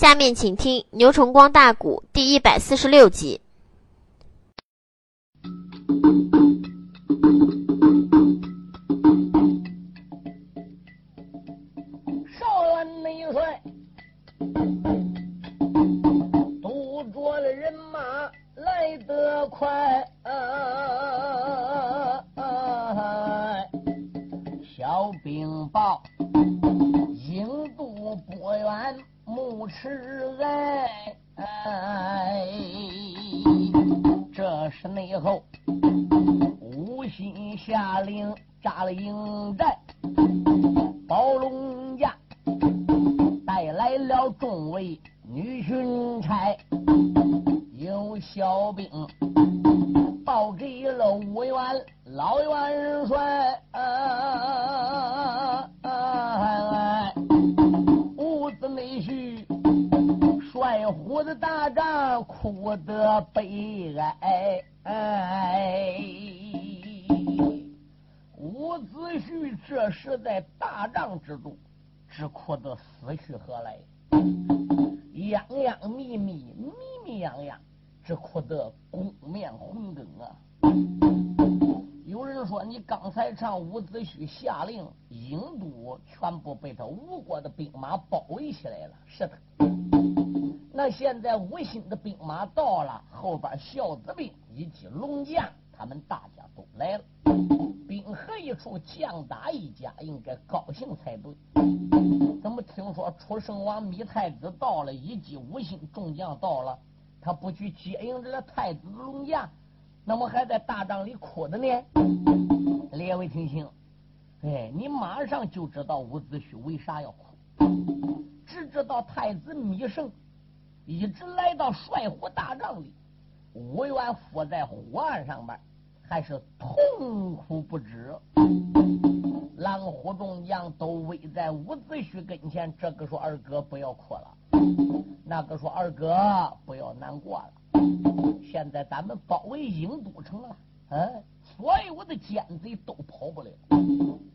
下面请听《牛崇光大鼓》第一百四十六集。啊！有人说，你刚才唱伍子胥下令，郢都全部被他吴国的兵马包围起来了。是的，那现在吴兴的兵马到了，后边孝子兵以及龙将，他们大家都来了。兵合一处，将打一家，应该高兴才对。怎么听说楚圣王芈太子到了，以及吴兴众将到了，他不去接应这个太子龙将，怎么还在大帐里哭的呢？列位听清，哎，你马上就知道伍子胥为啥要哭。只知道太子芈胜一直来到帅府大帐里，五元伏在火案上边。还是痛苦不止，狼虎众将都围在伍子胥跟前。这个说二哥不要哭了，那个说二哥不要难过了。现在咱们包围郢都城了，嗯，所有的奸贼都跑不了。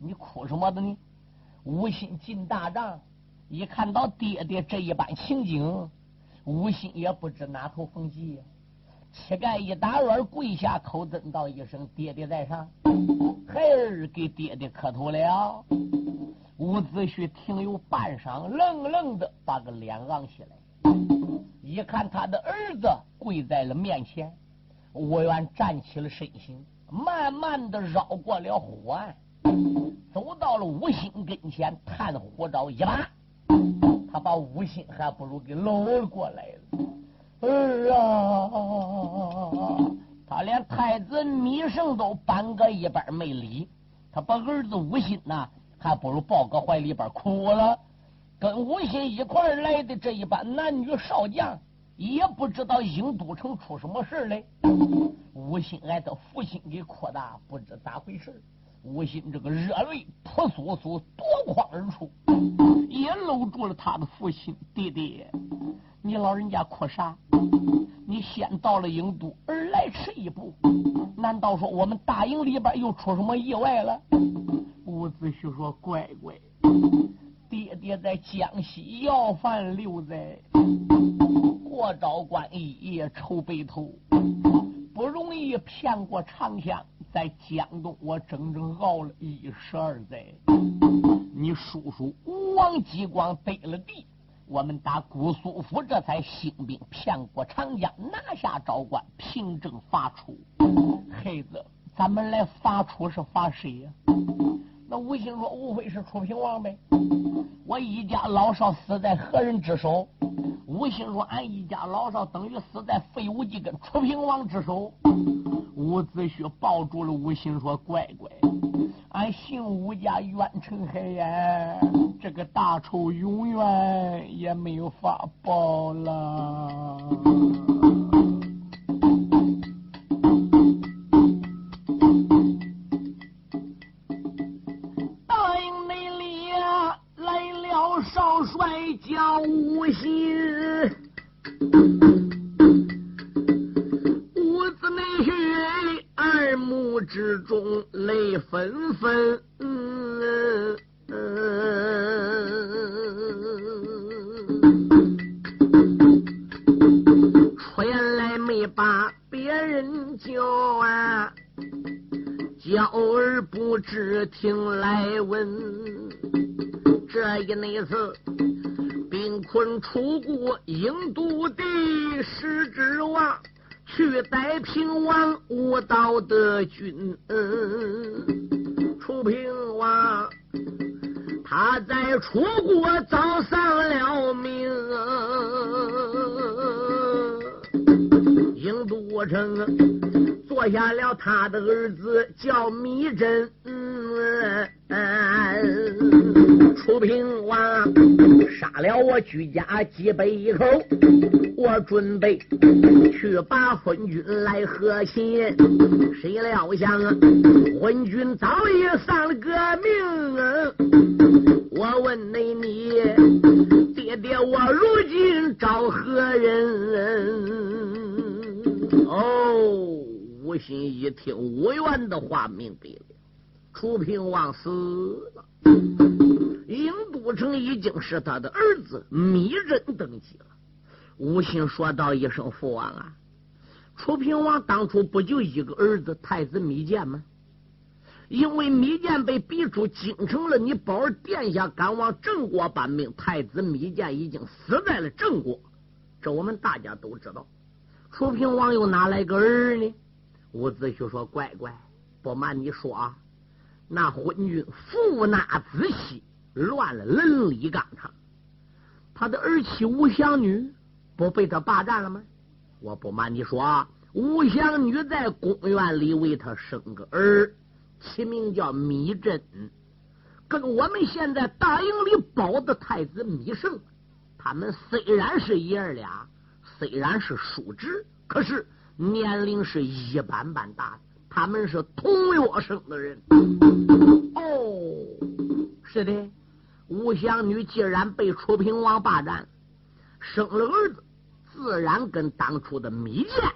你哭什么的呢？吴心进大帐，一看到爹爹这一般情景，吴心也不知哪头缝隙呀。膝盖一打软，跪下口尊道一声：“爹爹在上，孩儿给爹爹磕头了。”伍子胥听有半晌，愣愣的把个脸昂起来，一看他的儿子跪在了面前，我愿站起了身形，慢慢的绕过了火岸，走到了吴兴跟前，探火招一把，他把吴兴还不如给搂过来了。哎呀！他连太子米胜都搬个一边没理，他把儿子吴心呐，还不如抱个怀里边哭了。跟吴心一块来的这一班男女少将，也不知道郢都城出什么事来。吴心挨他父亲给扩大，不知咋回事。吴心这个热泪扑簌簌夺眶而出，也搂住了他的父亲弟弟。你老人家哭啥？你先到了郢都，而来迟一步，难道说我们大营里边又出什么意外了？伍子胥说：“乖乖，爹爹在江西要饭留在过招关一夜愁白头，不容易骗过长江，在江东我整整熬了一十二载。你叔叔吴王姬光得了地。”我们打姑苏府，这才兴兵骗过长江，拿下昭关，平正伐楚。孩子，咱们来发出是发谁呀？那吴兴说：“无非是楚平王呗。我一家老少死在何人之手？”吴兴说：“俺一家老少等于死在费无忌跟楚平王之手。”伍子胥抱住了吴兴说：“乖乖。”俺姓吴家冤成海呀，这个大仇永远也没有法报了。君恩。楚平王他在楚国遭丧了命。郢都城坐下了他的儿子叫芈真，楚平王杀了我居家几百口，我准备去把昏君来和亲，谁料想昏君早已丧了个命，我问你你爹爹我如今找何人？哦，吴心一听吴元的话，明白了。楚平王死了，郢都城已经是他的儿子芈真登基了。吴心说道一声：“父王啊，楚平王当初不就一个儿子太子芈建吗？因为芈建被逼出京城了，你保儿殿下赶往郑国搬命，太子芈建已经死在了郑国，这我们大家都知道。”楚平王又哪来个儿呢？伍子胥说：“乖乖，不瞒你说啊，那昏君父纳子息，乱了伦理纲常。他的儿妻吴祥女不被他霸占了吗？我不瞒你说，吴祥女在公园里为他生个儿，起名叫米真，跟我们现在大营里保的太子米胜，他们虽然是爷儿俩。”虽然是叔侄，可是年龄是一般般大的。他们是同月生的人。哦，是的。吴祥女既然被楚平王霸占，生了儿子，自然跟当初的芈建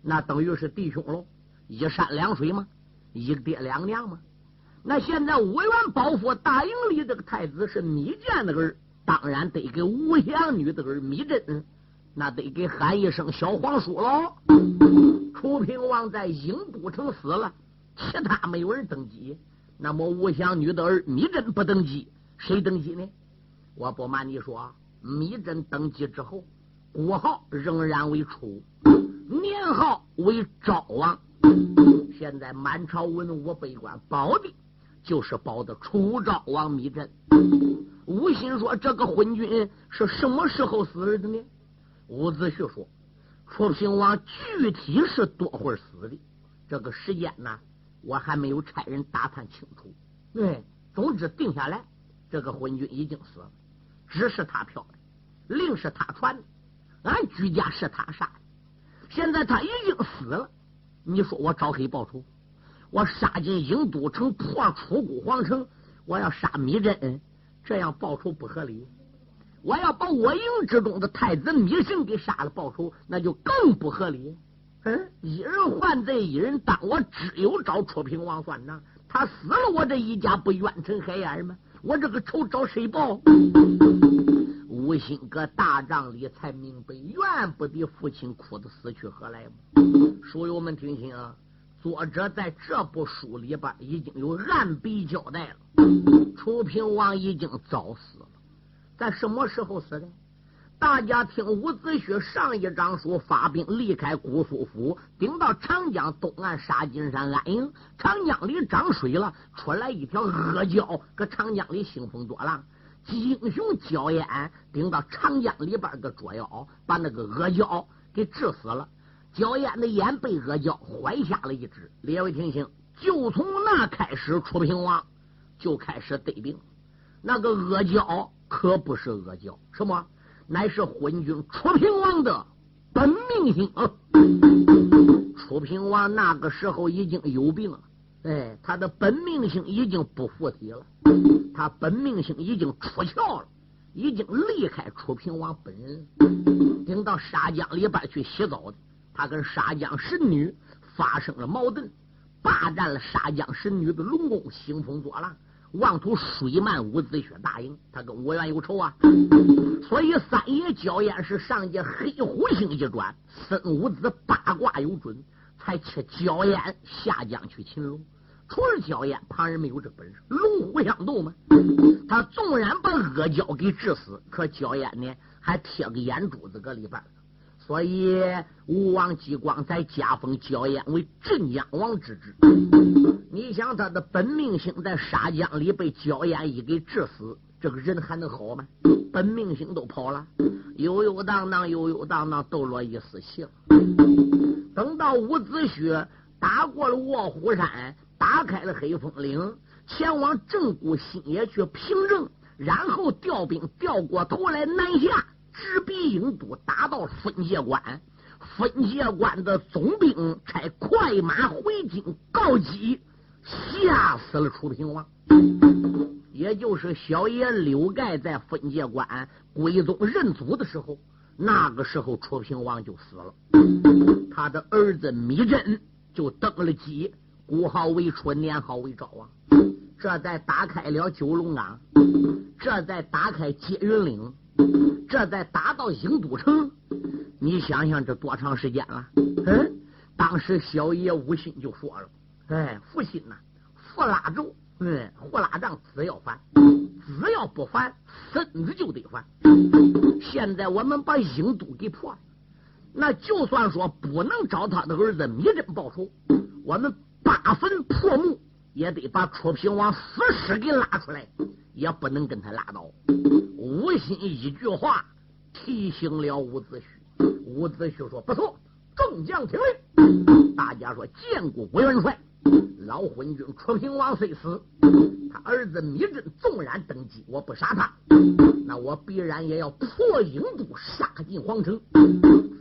那等于是弟兄喽，一山两水吗？一爹两娘吗？那现在五元保府大营里这个太子是芈建的儿，当然得给吴祥女的儿芈真。那得给喊一声小皇叔喽！楚平王在郢都城死了，其他没有人登基。那么吴祥女的儿芈真不登基，谁登基呢？我不瞒你说，芈真登基之后，国号仍然为楚，年号为昭王。现在满朝文武百官保的，就是保的楚昭王芈真。吴心说：“这个昏君是什么时候死的呢？”伍子胥说：“楚平王具体是多会儿死的？这个时间呢，我还没有差人打探清楚。对，总之定下来，这个昏君已经死了，只是他飘的，令是他传的，俺居家是他杀的。现在他已经死了，你说我找谁报仇？我杀进郢都城，破楚国皇城，我要杀芈真，这样报仇不合理。”我要把我营之中的太子芈胜给杀了报仇，那就更不合理。嗯，一人换罪，一人当。我只有找楚平王算账。他死了，我这一家不冤沉海淹吗？我这个仇找谁报？吴心搁大帐里才明白，怨不得父亲哭的死去活来吗？书友们听清啊，作者在这部书里边已经有暗笔交代了。楚平王已经早死了。在什么时候死的？大家听伍子胥上一章书，发兵离开姑苏府，顶到长江东岸沙金山安营。长江里涨水了，出来一条阿胶，搁长江里兴风作浪。英雄焦烟顶到长江里边个捉妖，把那个阿胶给治死了。焦烟的眼被阿胶坏瞎了一只。列位听清，就从那开始，楚平王就开始得病。那个阿胶。可不是阿胶，什么？乃是昏君楚平王的本命星。楚平王那个时候已经有病了，哎，他的本命星已经不附体了，他本命星已经出窍了，已经离开楚平王本人，顶到沙江里边去洗澡的。他跟沙江神女发生了矛盾，霸占了沙江神女的龙宫，兴风作浪。妄图水漫伍子胥大营，他跟我元有仇啊，所以三爷焦烟是上界黑虎星一转，孙武子八卦有准，才切焦烟下江去擒龙。除了焦烟，旁人没有这本事。龙虎相斗嘛，他纵然把阿胶给治死，可焦烟呢还贴个眼珠子搁里边。所以吴王姬光才加封焦烟为镇江王之职。你想他的本命星在沙江里被焦烟一给治死，这个人还能好吗？本命星都跑了，悠悠荡荡，悠悠荡荡，斗落一丝气了。等到伍子胥打过了卧虎山，打开了黑风岭，前往正固新野去平政，然后调兵调过头来南下。直逼郢都，打到分界关。分界关的总兵差快马回京告急，吓死了楚平王。也就是小爷刘盖在分界关归宗认祖的时候，那个时候楚平王就死了。他的儿子芈真就登了基，国号为春，年号为昭王。这才打开了九龙岗，这才打开接云岭。这再打到郢都城，你想想这多长时间了？嗯，当时小爷无心就说了：“哎，父亲呐，父拉住，嗯，胡拉账，只要还，只要不还，孙子就得还。现在我们把郢都给破了，那就算说不能找他的儿子芈真报仇，我们八坟破墓也得把楚平王死尸给拉出来，也不能跟他拉倒。”吴心一句话提醒了伍子胥，伍子胥说：“不错，众将听令。”大家说：“见过吴元帅，老昏君楚平王虽死，他儿子芈真纵然登基，我不杀他，那我必然也要破郢都，杀进皇城，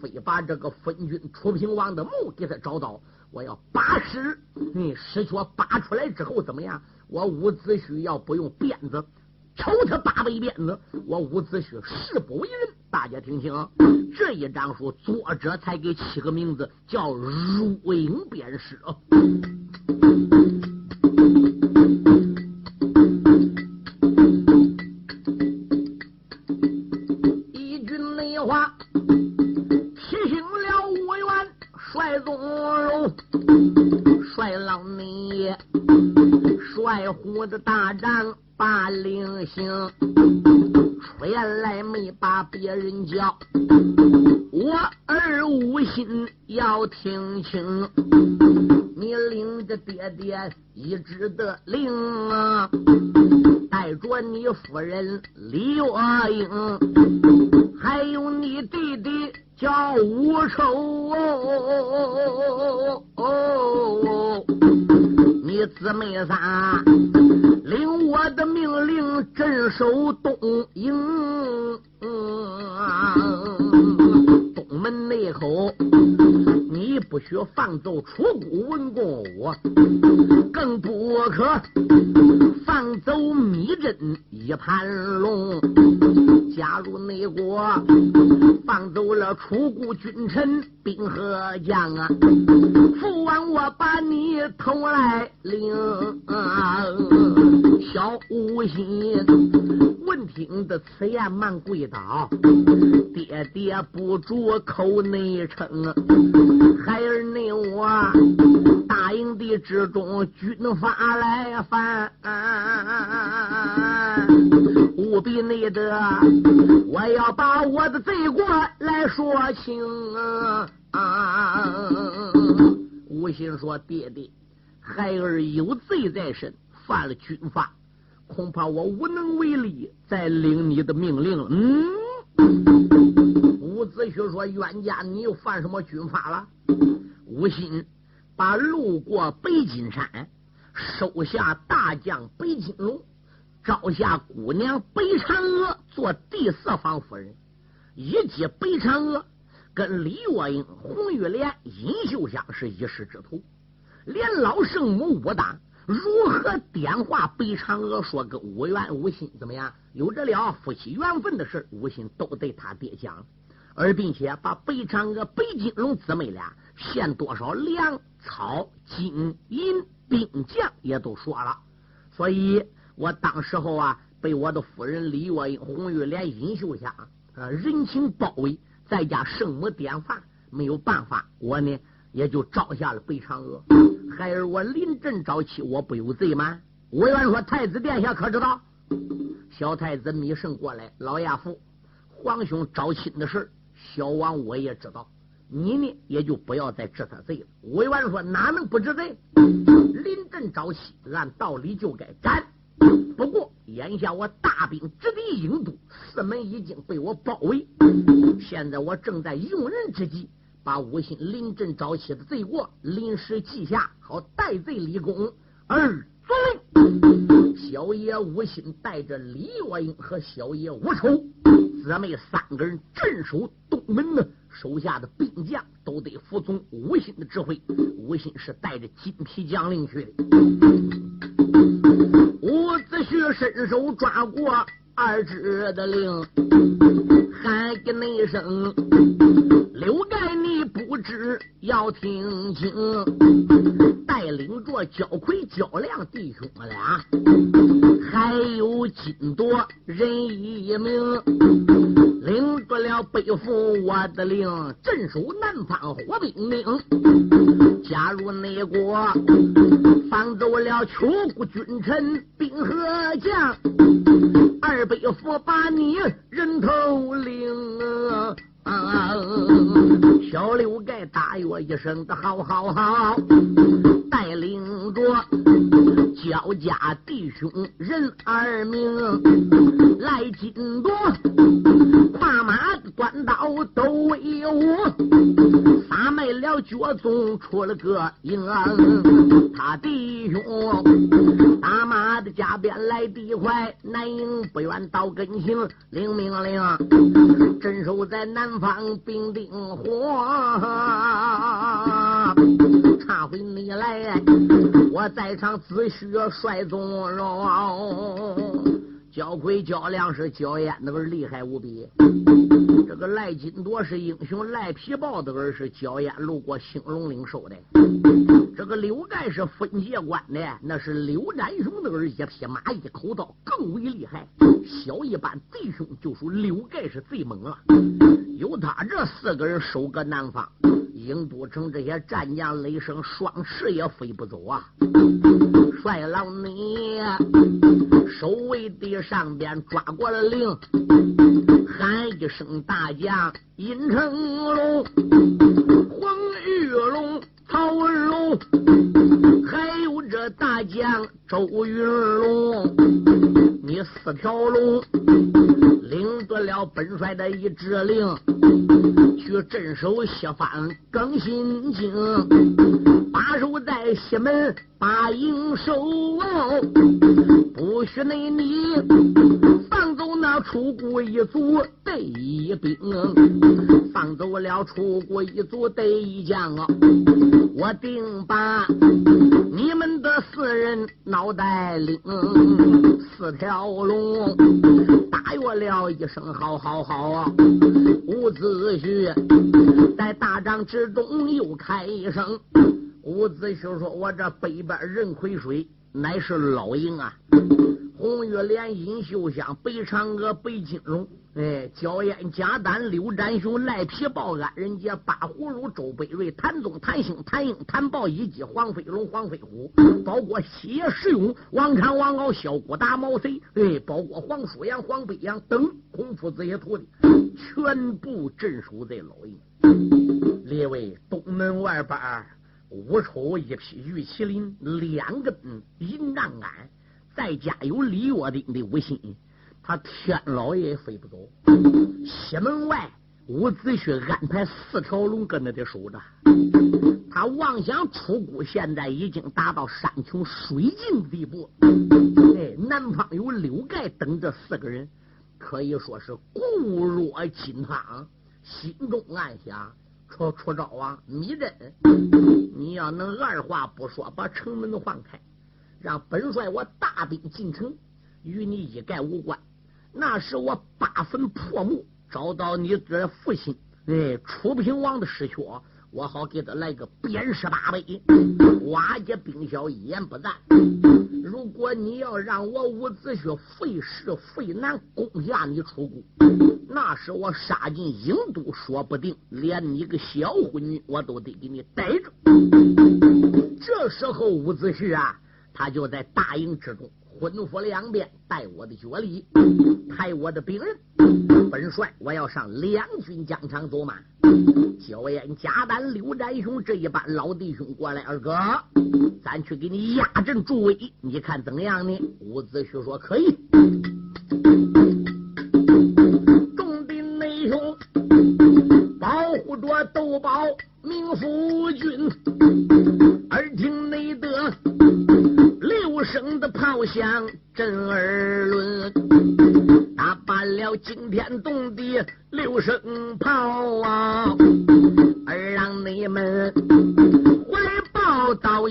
非把这个昏君楚平王的墓给他找到，我要拔尸。你尸缺拔出来之后怎么样？我伍子胥要不用鞭子。”抽他八百鞭子，我伍子胥誓不为人。大家听清，这一章书作者才给起个名字，叫如影鞭尸。一听，你领着爹爹一直的令啊，带着你夫人李月英，还有你弟弟叫吴丑，你姊妹仨。听我的命令，镇守东营，东门内口，你不许放走楚国文公，我更不可走迷阵一盘龙。加入内国，放走了楚国君臣兵和将啊！父王，我把你偷来领。小五心闻听的此言，忙跪倒，爹爹不住口内称，孩儿你我大营地之中，军法来犯，务必内得，我要把我的罪过来说清。吴心说：“爹爹，孩儿有罪在身。”犯了军法，恐怕我无能为力，再领你的命令了。嗯，伍子胥说：“冤家，你又犯什么军法了？”吴心把路过北金山，收下大将北金龙，招下姑娘北嫦娥做第四房夫人，以及北嫦娥跟李月英、红玉莲、尹秀香是一师之徒，连老圣母武大。如何点化北嫦娥？说跟武元、武心怎么样？有着了夫妻缘分的事，无心都对他爹讲，而并且把北嫦娥、北金龙姊妹俩献多少粮草、金银兵将也都说了。所以我当时候啊，被我的夫人李月英、红玉莲、尹秀香呃人情包围，再加圣母典范，没有办法，我呢也就招下了北嫦娥。孩儿我临阵招妻，我不有罪吗？委员说：“太子殿下可知道？”小太子密圣过来，老亚父，皇兄招亲的事，小王我也知道。你呢，也就不要再治他罪了。委员说：“哪能不治罪？临阵招妻，按道理就该斩。不过眼下我大兵直抵郢都，四门已经被我包围，现在我正在用人之际。”把吴信临阵招妻的罪过临时记下，好代罪立功。二遵小爷无心带着李月英和小爷吴丑姊妹三个人镇守东门呢，手下的兵将都得服从吴信的指挥。吴信是带着金皮将领去的。伍子胥伸手抓过二指的令，喊一声。刘盖，你不知要听清，带领着焦魁、焦亮弟兄们俩，还有金铎人一名，领着了背负我的令，镇守南方火兵兵，加入内国，放走了秋国君臣兵和将，二背负把你人头领。啊！小刘盖大约一声的好好好，带领着焦家弟兄人二名来金夺，跨马端刀都威武，杀卖了脚宗出了个营，他弟兄打马的加鞭来得快，南营不远到跟前领命令，镇守在南。方兵丁火，插回你来，我在场只需帅宗荣，焦魁焦亮是焦烟那个厉害无比。这个赖金铎是英雄，赖皮豹的儿是焦烟路过兴隆岭收的。这个刘盖是分界关的，那是刘占雄的儿，一匹马，一口刀，更为厉害。小一般弟兄就属刘盖是最猛了。有他这四个人守个南方，郢都城这些战将雷声双翅也飞不走啊！帅老你守卫的上边抓过了令，喊一声大将殷成龙、黄玉龙。曹文龙，还大将周云龙，你四条龙领得了本帅的一指令，去镇守西方更新京，把守在西门把营守，不许内你放走那楚国一族得一兵，放走了楚国一族得一将啊！我定把你们的四人脑袋领四条龙，大约了一声好好好啊！伍子胥在大帐之中又开一声，伍子胥说：“我这北边任亏水乃是老营啊，红玉莲、尹秀香、北嫦娥、北金龙。”哎，焦烟、贾丹、刘占雄、赖皮豹、安仁杰、八葫芦、周北瑞、谭宗、谭兴、谭英、谭豹、以及、黄飞龙、黄飞虎，包括西野石勇、王昌、王敖、小郭达、毛贼，哎，包括黄舒阳、黄北阳等孔夫子些徒弟，全部镇守在老营。列位，东门外边，五丑一匹玉麒麟，两根银杖杆，再加有李月的的五心。他天老爷也飞不走，西门外伍子胥安排四条龙跟着的守着。他妄想出谷，现在已经达到山穷水尽的地步。哎，南方有刘盖等这四个人，可以说是固若金汤，心中暗想：出出招啊！米真，你要能二话不说把城门换开，让本帅我大兵进城，与你一概无关。那是我八分破墓，找到你这父亲，哎，楚平王的尸壳，我好给他来个鞭尸八倍。瓦解兵小一言不赞。如果你要让我伍子胥费时费难攻下你楚国，那是我杀进郢都，说不定连你个小婚女我都得给你逮着。这时候伍子胥啊，他就在大营之中。吩咐两边带我的脚力，派我的兵人。本帅，我要上两军疆场走马。焦烟、贾丹、刘占雄这一班老弟兄过来，二哥，咱去给你压阵助威，你看怎么样呢？伍子胥说可以。众兵内兄保护着窦宝明夫君，响震耳轮，打罢了惊天动地六声炮啊！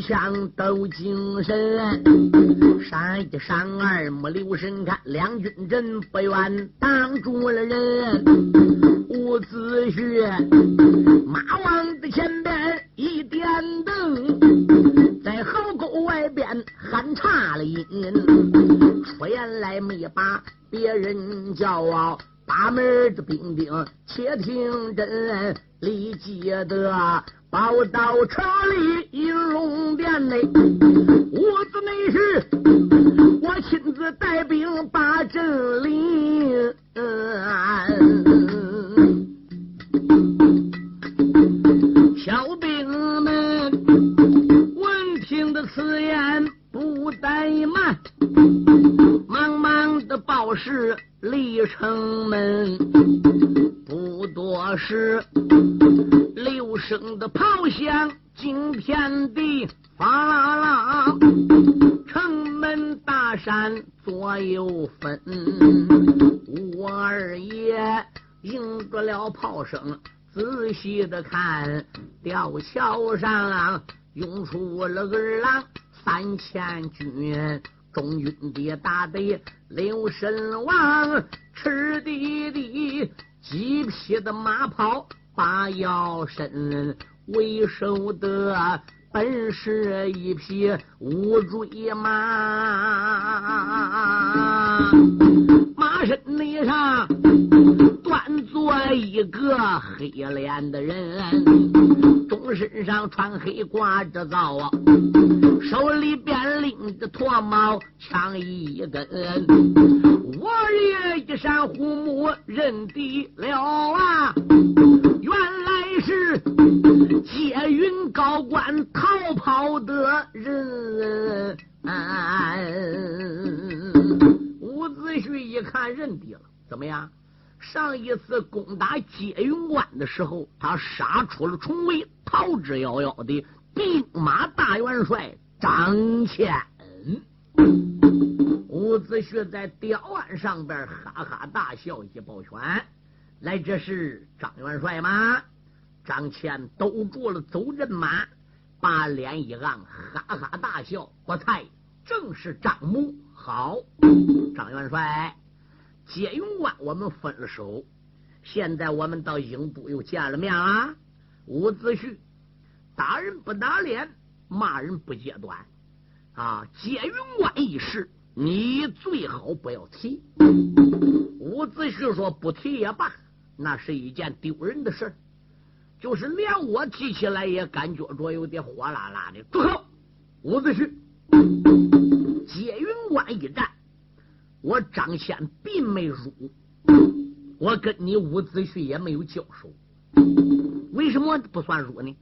枪都精神。山一山二目留神看，两军阵不愿挡住了人。伍子胥马王的前边一点灯，在壕沟外边喊差了音，出言来没把别人叫啊！把门的兵丁且听真，立即得报到城里银龙殿内，屋子内是我亲自带兵把阵领。看，吊桥上涌出了二郎三千军，中军的大队刘神王，赤地的几匹的马跑把腰身，为首的本是一匹乌骓马，马身内上。端坐一个黑脸的人，中身上穿黑挂着皂啊，手里边拎着驼毛枪一根。我也一闪虎目认得了啊，原来是接云高官逃跑的人。伍子胥一看认得了，怎么样？上一次攻打接云关的时候，他杀出了重围，逃之夭夭的兵马大元帅张骞。伍子胥在吊案上边哈哈大笑，一抱拳：“来，这是张元帅吗？”张骞兜住了走阵马，把脸一昂，哈哈大笑：“不才，正是张母。好，张元帅。”接云关，我们分了手。现在我们到英都又见了面了。伍子胥，打人不打脸，骂人不揭短啊！接云关一事，你最好不要提。伍子胥说：“不提也罢，那是一件丢人的事就是连我提起来也感觉着有点火辣辣的。”住口！伍子胥，接云关一战。我张骞并没辱，我跟你伍子胥也没有交手，为什么不算输呢？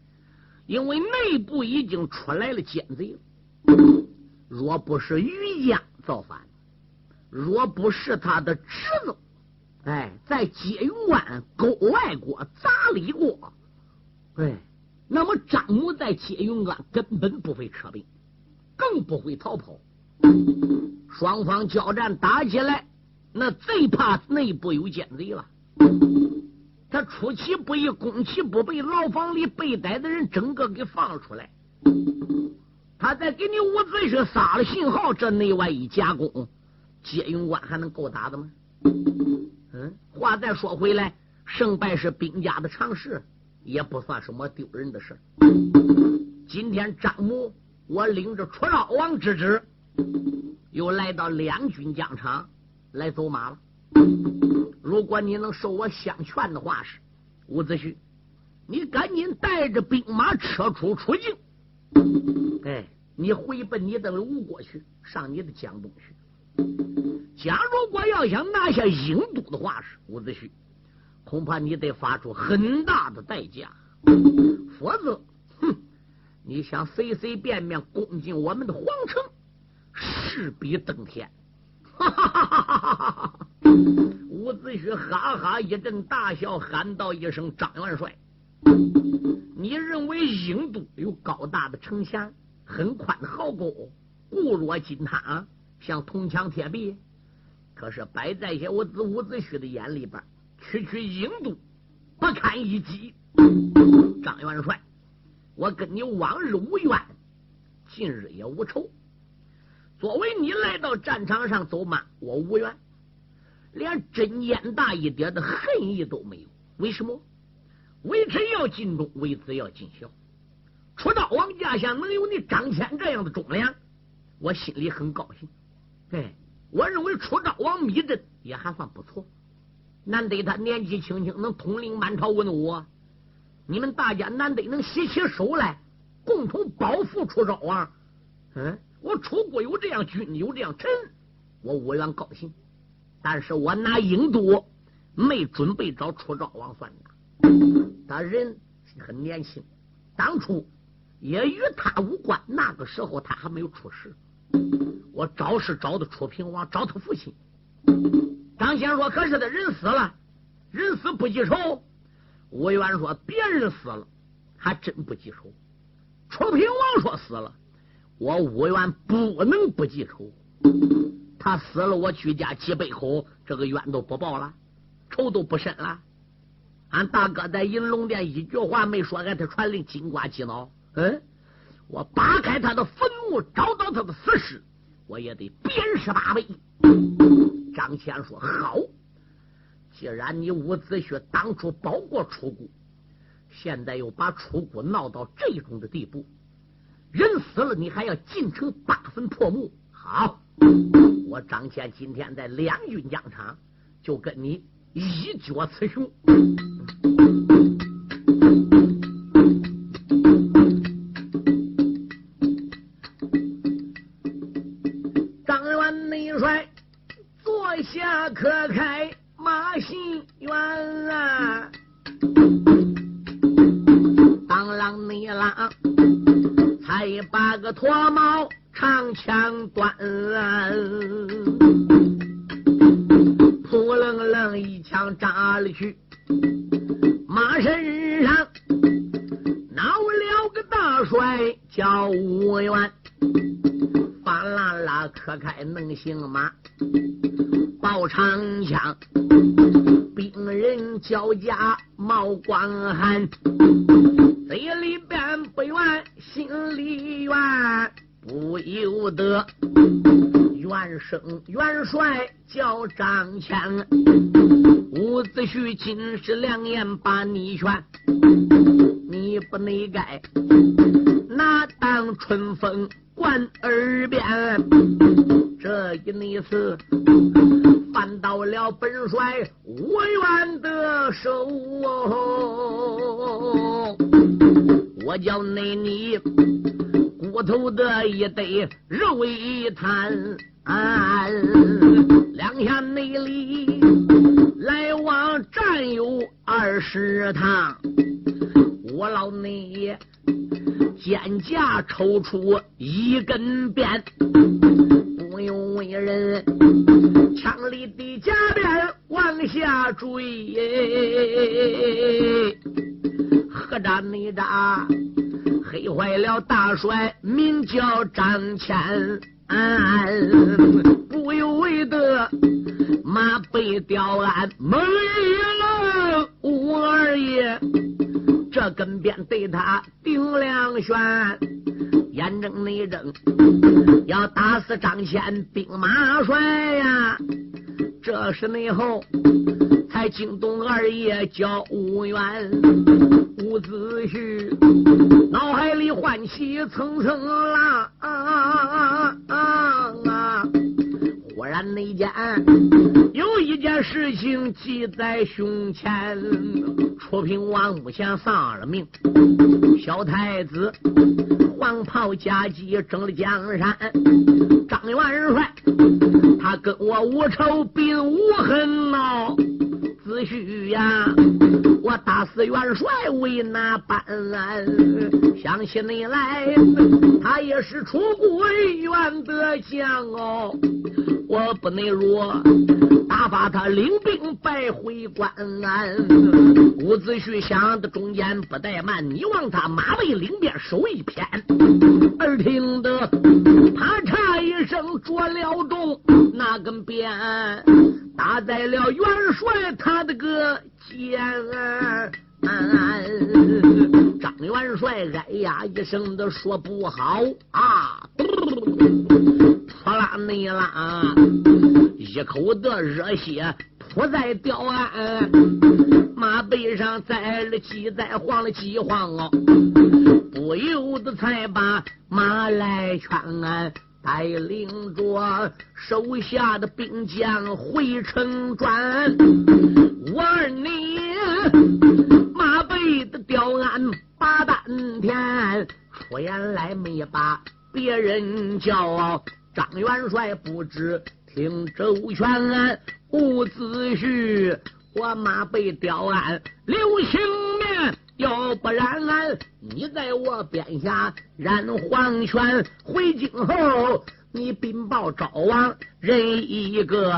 因为内部已经出来了奸贼了。若不是于将造反，若不是他的侄子，哎，在接云关勾外国砸李国，哎，那么张武在接云关根本不会撤兵，更不会逃跑。双方交战打起来，那最怕内部有奸贼了。他出其不意，攻其不备，牢房里被逮的人整个给放了出来。他再给你伍子胥撒了信号，这内外一夹攻，接云关还能够打的吗？嗯，话再说回来，胜败是兵家的常事。也不算什么丢人的事今天张母，我领着楚昭王之旨，又来到两军疆场来走马了。如果你能受我相劝的话，是伍子胥，你赶紧带着兵马撤出出境。哎，你回奔你的吴国去，上你的江东去。假如果要想拿下郢都的话，是伍子胥，恐怕你得发出很大的代价，否则，哼，你想随随便便攻进我们的皇城，势必登天。哈哈哈哈哈哈！伍子胥哈哈一阵大笑，喊道一声：“张元帅，你认为郢都有高大的城墙，很宽的壕沟，固若金汤，像铜墙铁壁？可是摆在些我子伍子胥的眼里边，区区郢都不堪一击。张元帅，我跟你往日无怨，近日也无仇。作为你来到战场上走马，我无怨。”连针尖大一点的恨意都没有，为什么？为臣要尽忠，为子要尽孝。出道王家下能有你张骞这样的忠良，我心里很高兴。哎，我认为出道王芈阵也还算不错，难得他年纪轻轻能统领满朝文武，你们大家难得能携起手来，共同保护出招王。嗯，我楚国有这样君，有这样臣，我无缘高兴。但是我拿郢都没准备找楚昭王算账，他人很年轻，当初也与他无关。那个时候他还没有出世，我找是找的楚平王，找他父亲。张先说：“可是他人死了，人死不记仇。”吴元说：“别人死了，还真不记仇。楚平王说死了，我吴元不能不记仇。”他死了，我居家几百口，这个冤都不报了，仇都不深了。俺大哥在银龙殿一句话没说，俺他传令金瓜鸡脑。嗯，我扒开他的坟墓，找到他的死尸，我也得鞭尸八倍。张骞说：“好，既然你伍子胥当初保过楚国，现在又把楚国闹到这种的地步，人死了你还要进城扒坟破墓？好。”我张骞今天在两军疆场，就跟你一决雌雄。能行吗，抱长枪，兵人交加冒光寒，嘴里边不怨，心里怨。不由得，元生元帅叫张强，伍子胥金石良言把你劝，你不内改，那当春风贯耳边，这一内次犯到了本帅无缘的手，我叫内你。头的一堆肉一摊，两下内里来往战有二十趟，我老内肩胛抽出一根鞭，不用为人枪里的甲鞭往下坠，何战内战？黑坏了大帅，名叫张骞，不由为得马背吊鞍，猛一愣，吴二爷这根鞭对他顶两旋，眼睁内睁，要打死张骞兵马帅呀！这时内后。才惊动二爷叫吴元，伍子胥脑海里唤起层层浪啊！啊,啊,啊,啊忽然那间有一件事情记在胸前，楚平王目前丧了命，小太子黄袍加急征了江山，张元帅他跟我无仇并无恨呐。子胥呀，我打死元帅为哪般？想起你来，他也是出归元的将哦。我不能弱，打发他领兵败回关安。伍子胥想的中间不怠慢，你望他马背领鞭手一偏，耳听得啪嚓一声着了中，那根鞭打在了元帅他的个肩。张元帅哎呀一声的说不好啊！扑啦内啦，一口的热血扑在吊鞍，马背上栽了几栽晃了几晃哦，不由得才把马来劝，带领着手下的兵将回城转。我儿你马背的吊鞍把丹田，出言来没把别人叫。张元帅不知听周全，伍子胥我马被吊安、刘兴面，要不然俺你在我边下染黄泉。回京后你禀报赵王，人一个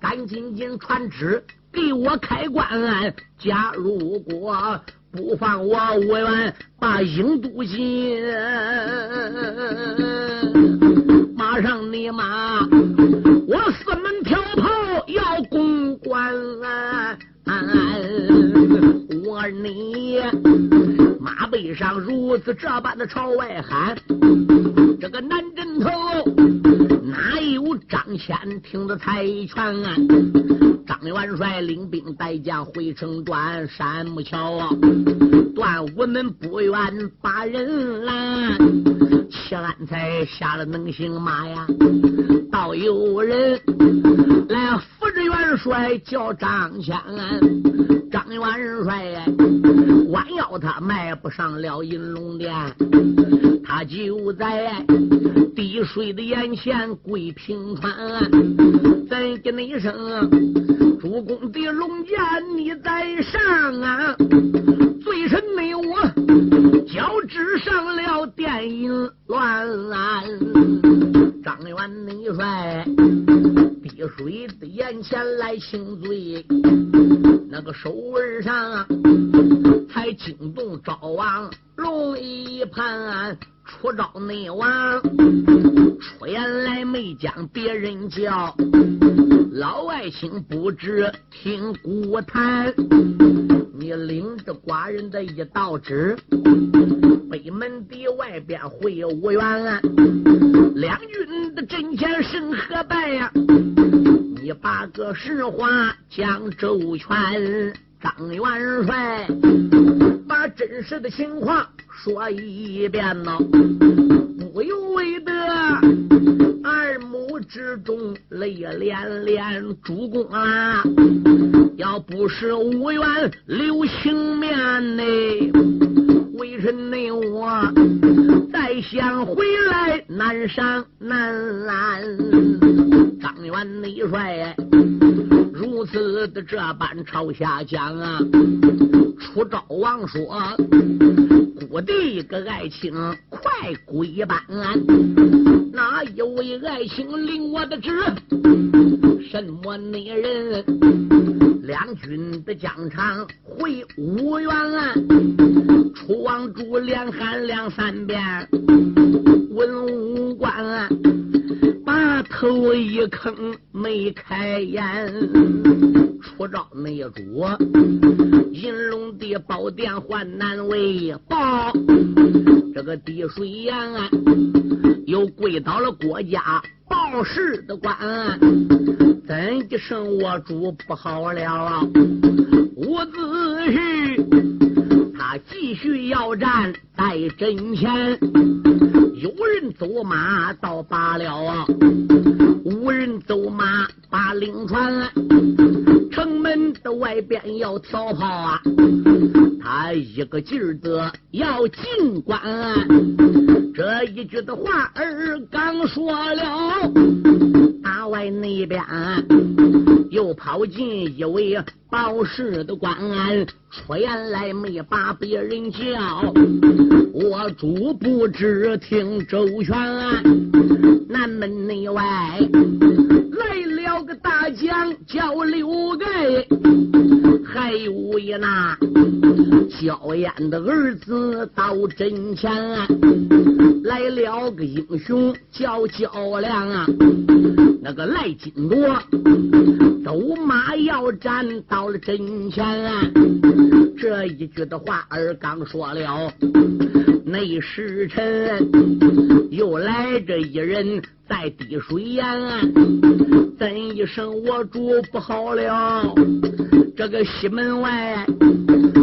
赶紧紧传旨给我开关。假如果不放我我愿，把郢都进。马上你马，我四门条炮要攻关了。我你马背上如此这般的朝外喊，这个南镇头哪有张骞听得才全？张元帅领兵带将回城断山木桥啊，断我们不愿把人拦。谢安才下了能行马呀，倒有人来扶着元帅叫张骞，张元帅弯腰他迈不上了银龙殿，他就在滴水的眼前跪平川，再跟那一声，主公的龙剑你在上啊，罪臣没有我。脚趾上了电影乱，张元内帅滴水的眼前来请罪，那个手腕上才惊动赵王龙一盘，出招内王出言来没将别人叫，老外卿不知听古谈。你领着寡人的一道旨，北门的外边会有无缘，两军的阵前审和拜呀？你把个实话讲周全，张元帅把真实的情况说一遍呐，不由为得中泪连连，主公啊！要不是无缘留情面呢，为臣内我再想回来难上难拦。张元内帅如此的这般朝下讲啊，楚昭王说：“孤弟个爱卿快归班，哪一位爱卿领我的旨？什么内人？”两军的疆场回五原，楚王主连喊两三遍，文武官头一坑没开眼，出招内主银龙的宝殿换难为报，这个滴水岩啊又跪倒了国家报事的官。怎一声我主不好了啊！伍子胥他继续要战在阵前，有人走马到罢了啊！无人走马把令传，城门的外边要调炮啊！他一个劲儿的要进关。这一句的话儿刚说了，外那边又跑进一位报事的官，出言来没把别人叫，我主不知听周全，南门内外来了个大将叫刘盖，还有一那焦艳的儿子到阵前，来了个英雄叫焦亮啊，那个赖金铎走马要战到了阵前啊，这一句的话儿刚说了，那时辰又来这一人在滴水岩，怎一声我主不好了，这个西门外。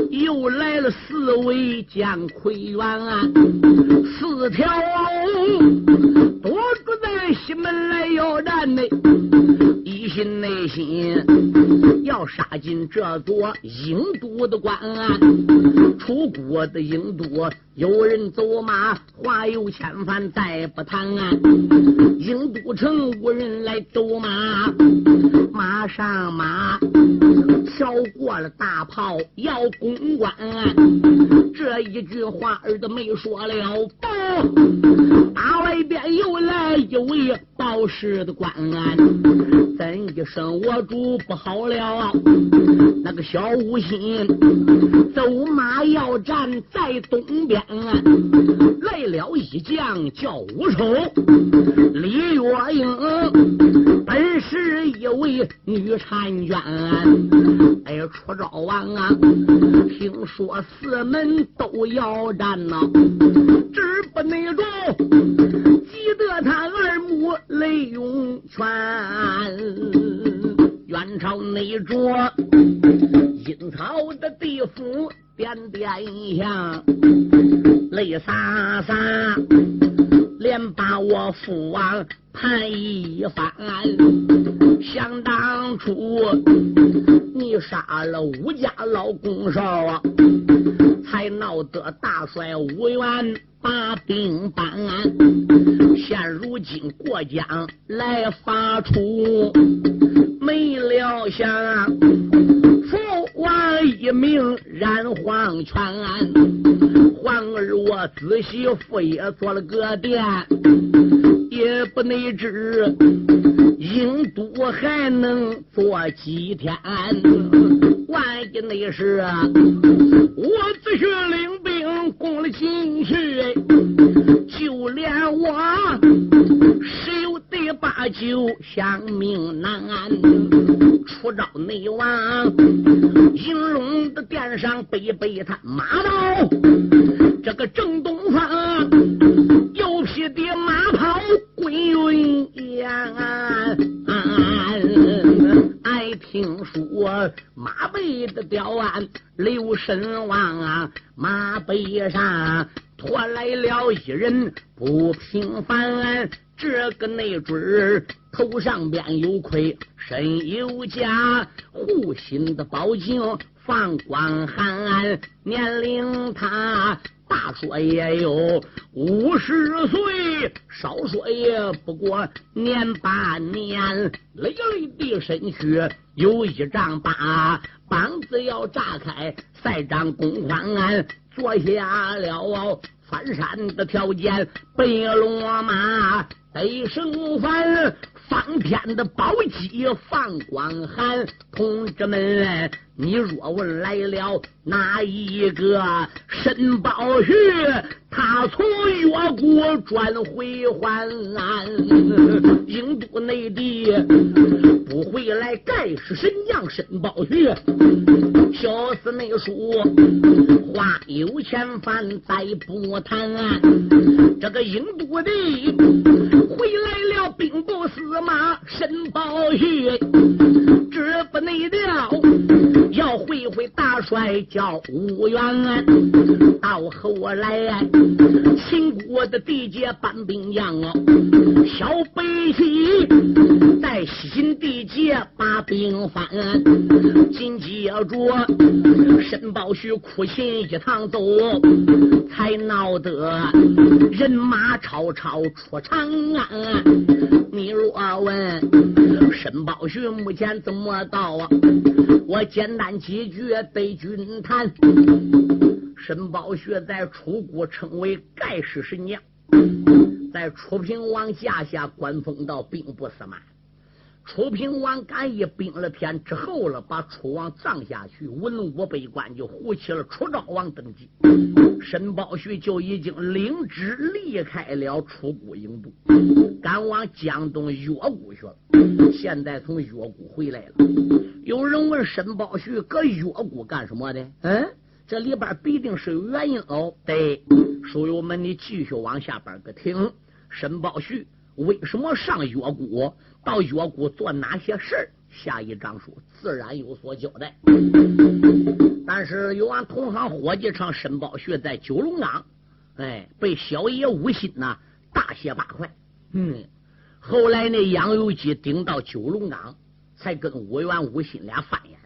又来了四位将魁元，四条龙躲住在西门来要战呢，一心内心要杀进这座英都的关。出国的英都有人走马，话有千番再不谈。英都城无人来走马，马上马。跳过了大炮要攻关，这一句话儿子没说了。报，大外边又来一位报事的官啊，怎一声我主不好了？那个小五心走马要战在东边，来了一将叫武丑，李月英本是一位女婵娟。哎，出招王啊！听说四门都要战呐，只不内中，急得他二目泪涌泉。元朝内着阴曹的地府点点香，泪洒洒，连把我父王判一番。想当初。你杀了吴家老公少啊，才闹得大帅吴元把兵搬。现如今过江来发出，没料想父王一命染黄泉。皇儿我仔细父也做了个殿，也不内知。英都还能做几天？万一那是我只需领兵攻了进去，就连我谁十有得八九想命难。出招内王，银龙的殿上背背他马刀，这个正东方有匹的马跑归云烟。爱听说马背的吊鞍留神望啊，马背上驮来了一人不平凡，这个内准儿头上边有盔，身有甲，护心的宝镜放光寒，年龄他。大说也有五十岁，少说也不过年八年。累累的身躯有一丈八，膀子要炸开，赛长公宽，坐下了哦翻山的条件，白龙马得胜翻。方天的宝鸡放光寒，同志们，你若问来了哪一个申宝玉，他从越国转回还安，京都内地不回来，盖世神将申宝玉。小厮内书话有钱饭再不谈。这个印度的回来了，兵部司马申宝玉，知不内调，要会会大帅叫吴元。到后来，秦国的地界搬兵将哦，小北西在西秦地界把兵翻，紧接着申宝旭苦心一趟走，才闹得人马吵吵出长安。你若问申宝旭目前怎么到啊？我简单几句对君谈。申宝学在楚国称为盖世神将，在楚平王驾下官封到兵部司马。楚平王赶一兵了天之后了，把楚王葬下去，文武百官就呼起了楚昭王登基。申宝旭就已经领旨离开了楚国营都，赶往江东越国去了。现在从越国回来了。有人问申宝旭搁越国干什么的？嗯？这里边必定是有原因哦。对，书友们，你继续往下边个听。申宝旭为什么上越国？到越谷做哪些事儿？下一章书自然有所交代。但是有俺同行伙计唱，申宝旭在九龙岗，哎，被小爷吴心呐大卸八块。嗯，后来那杨由基顶到九龙岗，才跟吴元、吴心俩翻眼。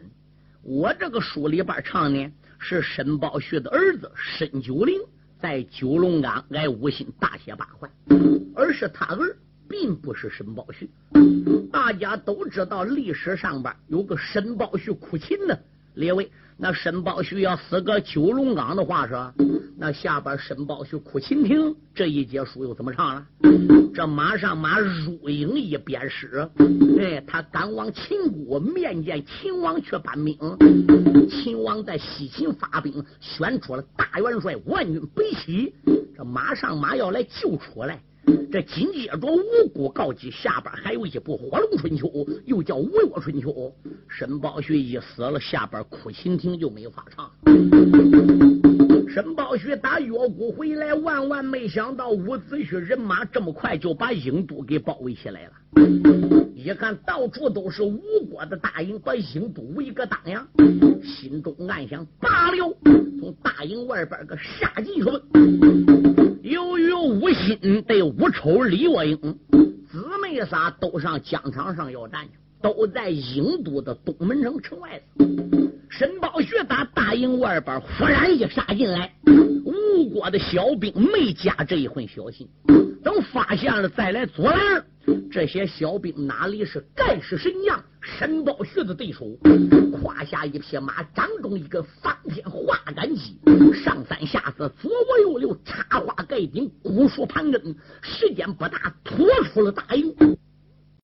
我这个书里边唱呢。是申宝旭的儿子申九龄在九龙岗挨吴心大卸八块，而是他儿，并不是申宝旭。大家都知道历史上边有个申宝旭哭秦的，列位，那申宝旭要死个九龙岗的话说，那下边申宝旭哭秦庭这一节书又怎么唱了？这马上马入营一鞭尸，哎，他赶往秦国面见秦王去搬兵。秦王在西秦发兵，选出了大元帅万军北起，这马上马要来救出来。这紧接着五谷告急，下边还有一部《火龙春秋》，又叫《吴越春秋》。申宝旭一死了，下边哭秦亭就没法唱。申宝旭打越国回来，万万没想到伍子胥人马这么快就把郢都给包围起来了。一看到处都是吴国的大营，把郢都围个当阳，心中暗想：罢了，从大营外边个杀进去了。由于吴心对吴丑、李若英姊妹仨都上疆场上要战去，都在郢都的东门城城外。申宝学打大营外边忽然一杀进来，吴国的小兵没加这一份小心，等发现了再来阻拦。这些小兵哪里是盖世神将申宝旭的对手？胯下一匹马，掌中一个方天画戟，上三下四，左左右右，插花盖顶，古树盘根，时间不大，拖出了大营。